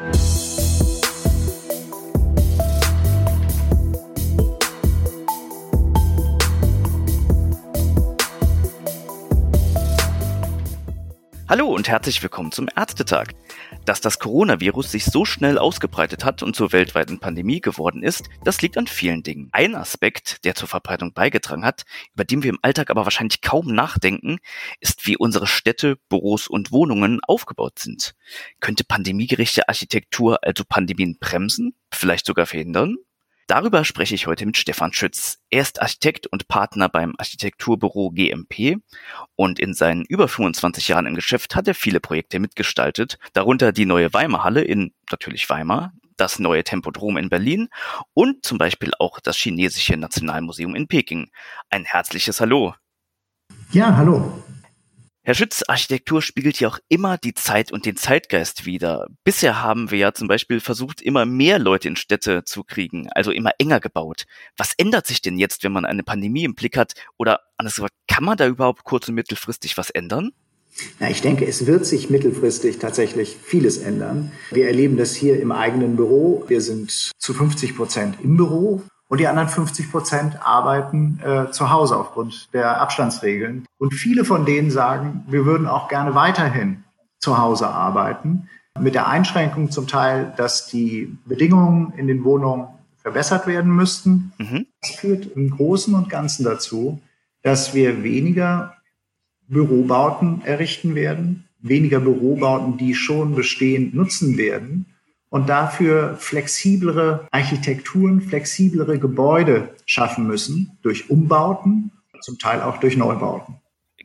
Bye. Hallo und herzlich willkommen zum Ärztetag. Dass das Coronavirus sich so schnell ausgebreitet hat und zur weltweiten Pandemie geworden ist, das liegt an vielen Dingen. Ein Aspekt, der zur Verbreitung beigetragen hat, über den wir im Alltag aber wahrscheinlich kaum nachdenken, ist, wie unsere Städte, Büros und Wohnungen aufgebaut sind. Könnte pandemiegerechte Architektur also Pandemien bremsen, vielleicht sogar verhindern? Darüber spreche ich heute mit Stefan Schütz. Er ist Architekt und Partner beim Architekturbüro GMP und in seinen über 25 Jahren im Geschäft hat er viele Projekte mitgestaltet, darunter die neue Weimar Halle in natürlich Weimar, das neue Tempodrom in Berlin und zum Beispiel auch das chinesische Nationalmuseum in Peking. Ein herzliches Hallo. Ja, hallo. Herr Schütz, Architektur spiegelt ja auch immer die Zeit und den Zeitgeist wider. Bisher haben wir ja zum Beispiel versucht, immer mehr Leute in Städte zu kriegen, also immer enger gebaut. Was ändert sich denn jetzt, wenn man eine Pandemie im Blick hat? Oder anders gesagt, kann man da überhaupt kurz- und mittelfristig was ändern? Ja, ich denke, es wird sich mittelfristig tatsächlich vieles ändern. Wir erleben das hier im eigenen Büro. Wir sind zu 50 Prozent im Büro und die anderen 50 Prozent arbeiten äh, zu Hause aufgrund der Abstandsregeln. Und viele von denen sagen, wir würden auch gerne weiterhin zu Hause arbeiten, mit der Einschränkung zum Teil, dass die Bedingungen in den Wohnungen verbessert werden müssten. Mhm. Das führt im Großen und Ganzen dazu, dass wir weniger Bürobauten errichten werden, weniger Bürobauten, die schon bestehen, nutzen werden und dafür flexiblere Architekturen, flexiblere Gebäude schaffen müssen durch Umbauten, zum Teil auch durch Neubauten.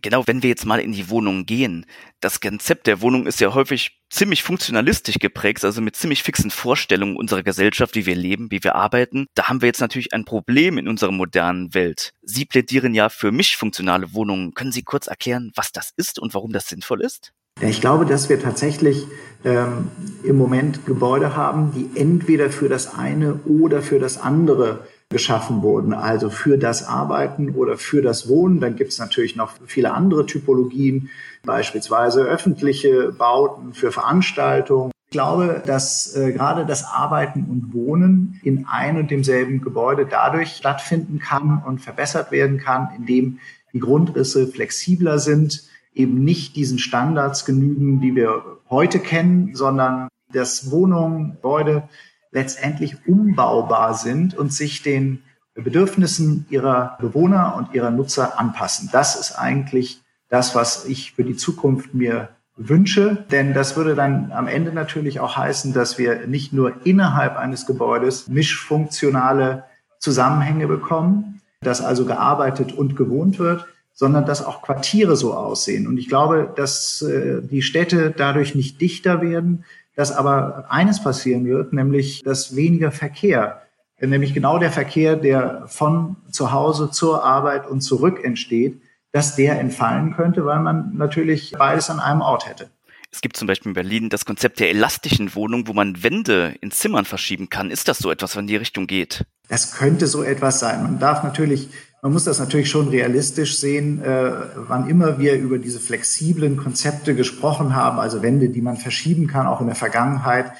Genau, wenn wir jetzt mal in die Wohnung gehen, das Konzept der Wohnung ist ja häufig ziemlich funktionalistisch geprägt, also mit ziemlich fixen Vorstellungen unserer Gesellschaft, wie wir leben, wie wir arbeiten. Da haben wir jetzt natürlich ein Problem in unserer modernen Welt. Sie plädieren ja für mischfunktionale Wohnungen. Können Sie kurz erklären, was das ist und warum das sinnvoll ist? Ich glaube, dass wir tatsächlich ähm, im Moment Gebäude haben, die entweder für das eine oder für das andere geschaffen wurden, also für das Arbeiten oder für das Wohnen. Dann gibt es natürlich noch viele andere Typologien, beispielsweise öffentliche Bauten für Veranstaltungen. Ich glaube, dass äh, gerade das Arbeiten und Wohnen in ein und demselben Gebäude dadurch stattfinden kann und verbessert werden kann, indem die Grundrisse flexibler sind, eben nicht diesen Standards genügen, die wir heute kennen, sondern dass Wohnungen, Gebäude letztendlich umbaubar sind und sich den Bedürfnissen ihrer Bewohner und ihrer Nutzer anpassen. Das ist eigentlich das, was ich für die Zukunft mir wünsche, denn das würde dann am Ende natürlich auch heißen, dass wir nicht nur innerhalb eines Gebäudes mischfunktionale Zusammenhänge bekommen, dass also gearbeitet und gewohnt wird, sondern dass auch Quartiere so aussehen. Und ich glaube, dass äh, die Städte dadurch nicht dichter werden, dass aber eines passieren wird, nämlich dass weniger Verkehr, nämlich genau der Verkehr, der von zu Hause zur Arbeit und zurück entsteht, dass der entfallen könnte, weil man natürlich beides an einem Ort hätte. Es gibt zum Beispiel in Berlin das Konzept der elastischen Wohnung, wo man Wände in Zimmern verschieben kann. Ist das so etwas, was in die Richtung geht? Das könnte so etwas sein. Man darf natürlich man muss das natürlich schon realistisch sehen, äh, wann immer wir über diese flexiblen Konzepte gesprochen haben, also Wände, die man verschieben kann, auch in der Vergangenheit,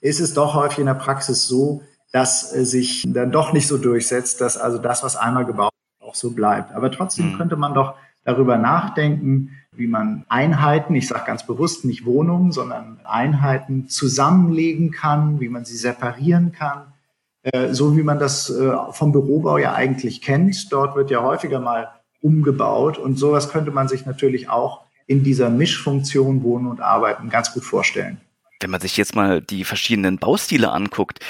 ist es doch häufig in der Praxis so, dass äh, sich dann doch nicht so durchsetzt, dass also das, was einmal gebaut auch so bleibt. Aber trotzdem mhm. könnte man doch darüber nachdenken, wie man Einheiten, ich sage ganz bewusst nicht Wohnungen, sondern Einheiten zusammenlegen kann, wie man sie separieren kann, so wie man das äh, vom Bürobau ja eigentlich kennt. Dort wird ja häufiger mal umgebaut und sowas könnte man sich natürlich auch in dieser Mischfunktion Wohnen und Arbeiten ganz gut vorstellen. Wenn man sich jetzt mal die verschiedenen Baustile anguckt,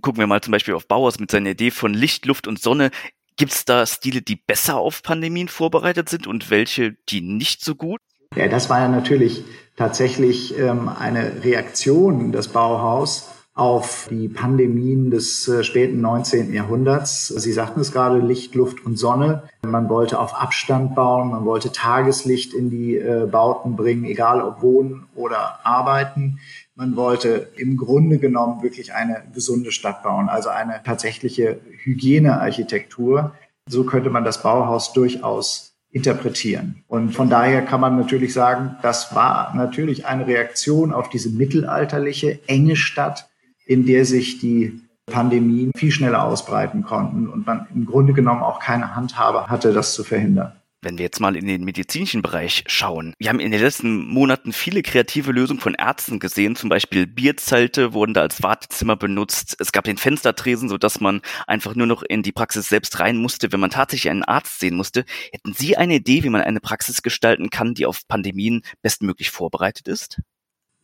gucken wir mal zum Beispiel auf Bauhaus mit seiner Idee von Licht, Luft und Sonne. Gibt es da Stile, die besser auf Pandemien vorbereitet sind und welche, die nicht so gut? Ja, das war ja natürlich tatsächlich ähm, eine Reaktion des Bauhaus auf die Pandemien des äh, späten 19. Jahrhunderts. Sie sagten es gerade, Licht, Luft und Sonne. Man wollte auf Abstand bauen, man wollte Tageslicht in die äh, Bauten bringen, egal ob wohnen oder arbeiten. Man wollte im Grunde genommen wirklich eine gesunde Stadt bauen, also eine tatsächliche Hygienearchitektur. So könnte man das Bauhaus durchaus interpretieren. Und von daher kann man natürlich sagen, das war natürlich eine Reaktion auf diese mittelalterliche enge Stadt, in der sich die Pandemien viel schneller ausbreiten konnten und man im Grunde genommen auch keine Handhabe hatte, das zu verhindern. Wenn wir jetzt mal in den medizinischen Bereich schauen, wir haben in den letzten Monaten viele kreative Lösungen von Ärzten gesehen, zum Beispiel Bierzelte wurden da als Wartezimmer benutzt. Es gab den Fenstertresen, sodass man einfach nur noch in die Praxis selbst rein musste, wenn man tatsächlich einen Arzt sehen musste. Hätten Sie eine Idee, wie man eine Praxis gestalten kann, die auf Pandemien bestmöglich vorbereitet ist?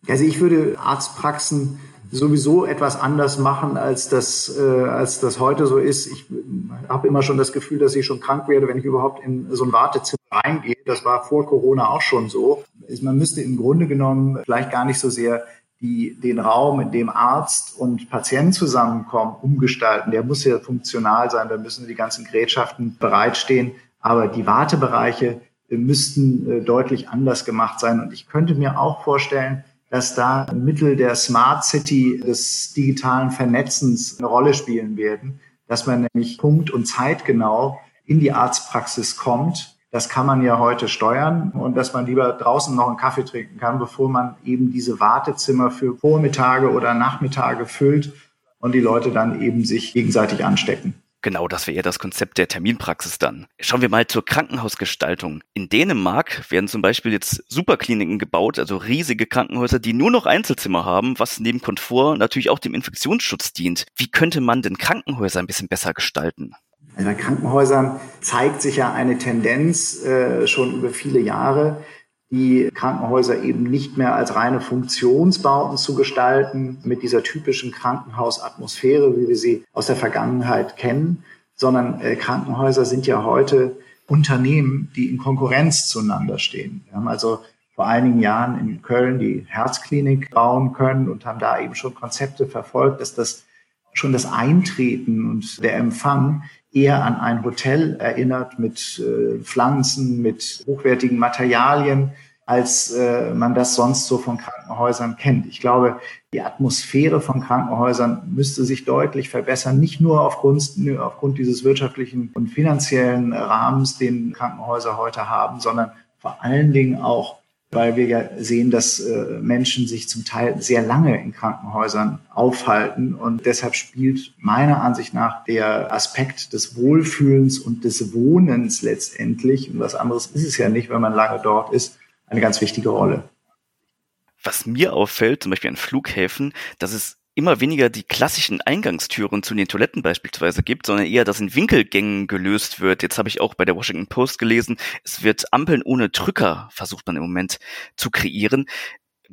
Also ich würde Arztpraxen sowieso etwas anders machen, als das, äh, als das heute so ist. Ich habe immer schon das Gefühl, dass ich schon krank werde, wenn ich überhaupt in so ein Wartezimmer reingehe. Das war vor Corona auch schon so. Man müsste im Grunde genommen vielleicht gar nicht so sehr die, den Raum, in dem Arzt und Patient zusammenkommen, umgestalten. Der muss ja funktional sein, da müssen die ganzen Gerätschaften bereitstehen. Aber die Wartebereiche müssten äh, deutlich anders gemacht sein. Und ich könnte mir auch vorstellen, dass da Mittel der Smart City des digitalen Vernetzens eine Rolle spielen werden, dass man nämlich punkt- und zeitgenau in die Arztpraxis kommt. Das kann man ja heute steuern und dass man lieber draußen noch einen Kaffee trinken kann, bevor man eben diese Wartezimmer für Vormittage oder Nachmittage füllt und die Leute dann eben sich gegenseitig anstecken. Genau, das wäre eher das Konzept der Terminpraxis dann. Schauen wir mal zur Krankenhausgestaltung. In Dänemark werden zum Beispiel jetzt Superkliniken gebaut, also riesige Krankenhäuser, die nur noch Einzelzimmer haben, was neben Komfort natürlich auch dem Infektionsschutz dient. Wie könnte man denn Krankenhäuser ein bisschen besser gestalten? Also bei Krankenhäusern zeigt sich ja eine Tendenz äh, schon über viele Jahre, die Krankenhäuser eben nicht mehr als reine Funktionsbauten zu gestalten, mit dieser typischen Krankenhausatmosphäre, wie wir sie aus der Vergangenheit kennen, sondern äh, Krankenhäuser sind ja heute Unternehmen, die in Konkurrenz zueinander stehen. Wir haben also vor einigen Jahren in Köln die Herzklinik bauen können und haben da eben schon Konzepte verfolgt, dass das schon das Eintreten und der Empfang eher an ein Hotel erinnert mit äh, Pflanzen, mit hochwertigen Materialien, als äh, man das sonst so von Krankenhäusern kennt. Ich glaube, die Atmosphäre von Krankenhäusern müsste sich deutlich verbessern, nicht nur aufgrund, aufgrund dieses wirtschaftlichen und finanziellen Rahmens, den Krankenhäuser heute haben, sondern vor allen Dingen auch weil wir ja sehen, dass äh, Menschen sich zum Teil sehr lange in Krankenhäusern aufhalten. Und deshalb spielt meiner Ansicht nach der Aspekt des Wohlfühlens und des Wohnens letztendlich, und was anderes ist es ja nicht, wenn man lange dort ist, eine ganz wichtige Rolle. Was mir auffällt, zum Beispiel an Flughäfen, dass es immer weniger die klassischen Eingangstüren zu den Toiletten beispielsweise gibt, sondern eher, dass in Winkelgängen gelöst wird. Jetzt habe ich auch bei der Washington Post gelesen, es wird Ampeln ohne Drücker versucht man im Moment zu kreieren.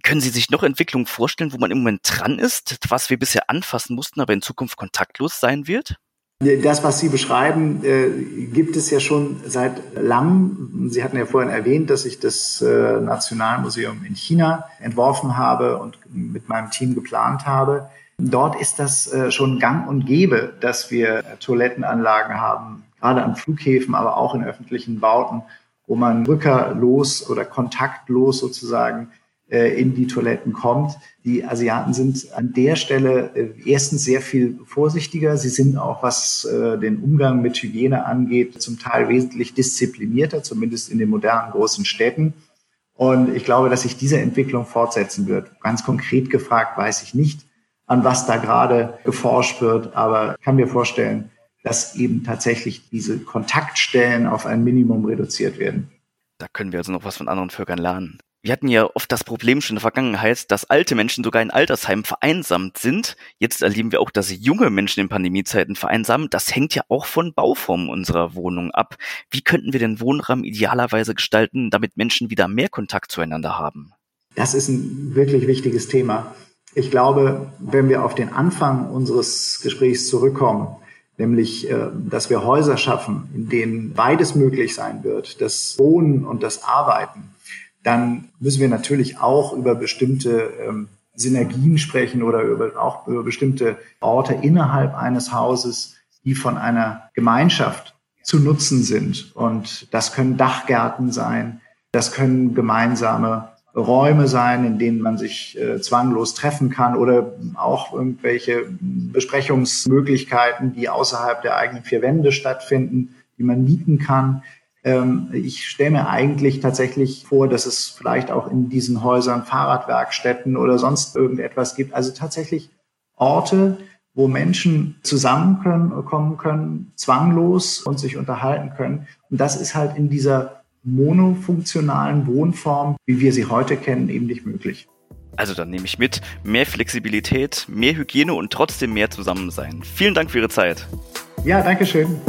Können Sie sich noch Entwicklungen vorstellen, wo man im Moment dran ist, was wir bisher anfassen mussten, aber in Zukunft kontaktlos sein wird? Das, was Sie beschreiben, äh, gibt es ja schon seit langem. Sie hatten ja vorhin erwähnt, dass ich das äh, Nationalmuseum in China entworfen habe und mit meinem Team geplant habe. Dort ist das äh, schon gang und gäbe, dass wir Toilettenanlagen haben, gerade an Flughäfen, aber auch in öffentlichen Bauten, wo man rückerlos oder kontaktlos sozusagen in die Toiletten kommt. Die Asiaten sind an der Stelle äh, erstens sehr viel vorsichtiger. Sie sind auch, was äh, den Umgang mit Hygiene angeht, zum Teil wesentlich disziplinierter, zumindest in den modernen großen Städten. Und ich glaube, dass sich diese Entwicklung fortsetzen wird. Ganz konkret gefragt weiß ich nicht, an was da gerade geforscht wird, aber kann mir vorstellen, dass eben tatsächlich diese Kontaktstellen auf ein Minimum reduziert werden. Da können wir also noch was von anderen Völkern lernen. Wir hatten ja oft das Problem schon in der Vergangenheit, dass alte Menschen sogar in Altersheimen vereinsamt sind. Jetzt erleben wir auch, dass junge Menschen in Pandemiezeiten vereinsamen. Das hängt ja auch von Bauformen unserer Wohnung ab. Wie könnten wir den Wohnraum idealerweise gestalten, damit Menschen wieder mehr Kontakt zueinander haben? Das ist ein wirklich wichtiges Thema. Ich glaube, wenn wir auf den Anfang unseres Gesprächs zurückkommen, nämlich, äh, dass wir Häuser schaffen, in denen beides möglich sein wird, das Wohnen und das Arbeiten, dann müssen wir natürlich auch über bestimmte ähm, Synergien sprechen oder über, auch über bestimmte Orte innerhalb eines Hauses, die von einer Gemeinschaft zu nutzen sind. Und das können Dachgärten sein, das können gemeinsame Räume sein, in denen man sich äh, zwanglos treffen kann oder auch irgendwelche Besprechungsmöglichkeiten, die außerhalb der eigenen vier Wände stattfinden, die man mieten kann. Ähm, ich stelle mir eigentlich tatsächlich vor, dass es vielleicht auch in diesen Häusern Fahrradwerkstätten oder sonst irgendetwas gibt. Also tatsächlich Orte, wo Menschen zusammenkommen können, zwanglos und sich unterhalten können. Und das ist halt in dieser monofunktionalen Wohnform, wie wir sie heute kennen, eben nicht möglich. Also dann nehme ich mit, mehr Flexibilität, mehr Hygiene und trotzdem mehr Zusammensein. Vielen Dank für Ihre Zeit. Ja, danke schön.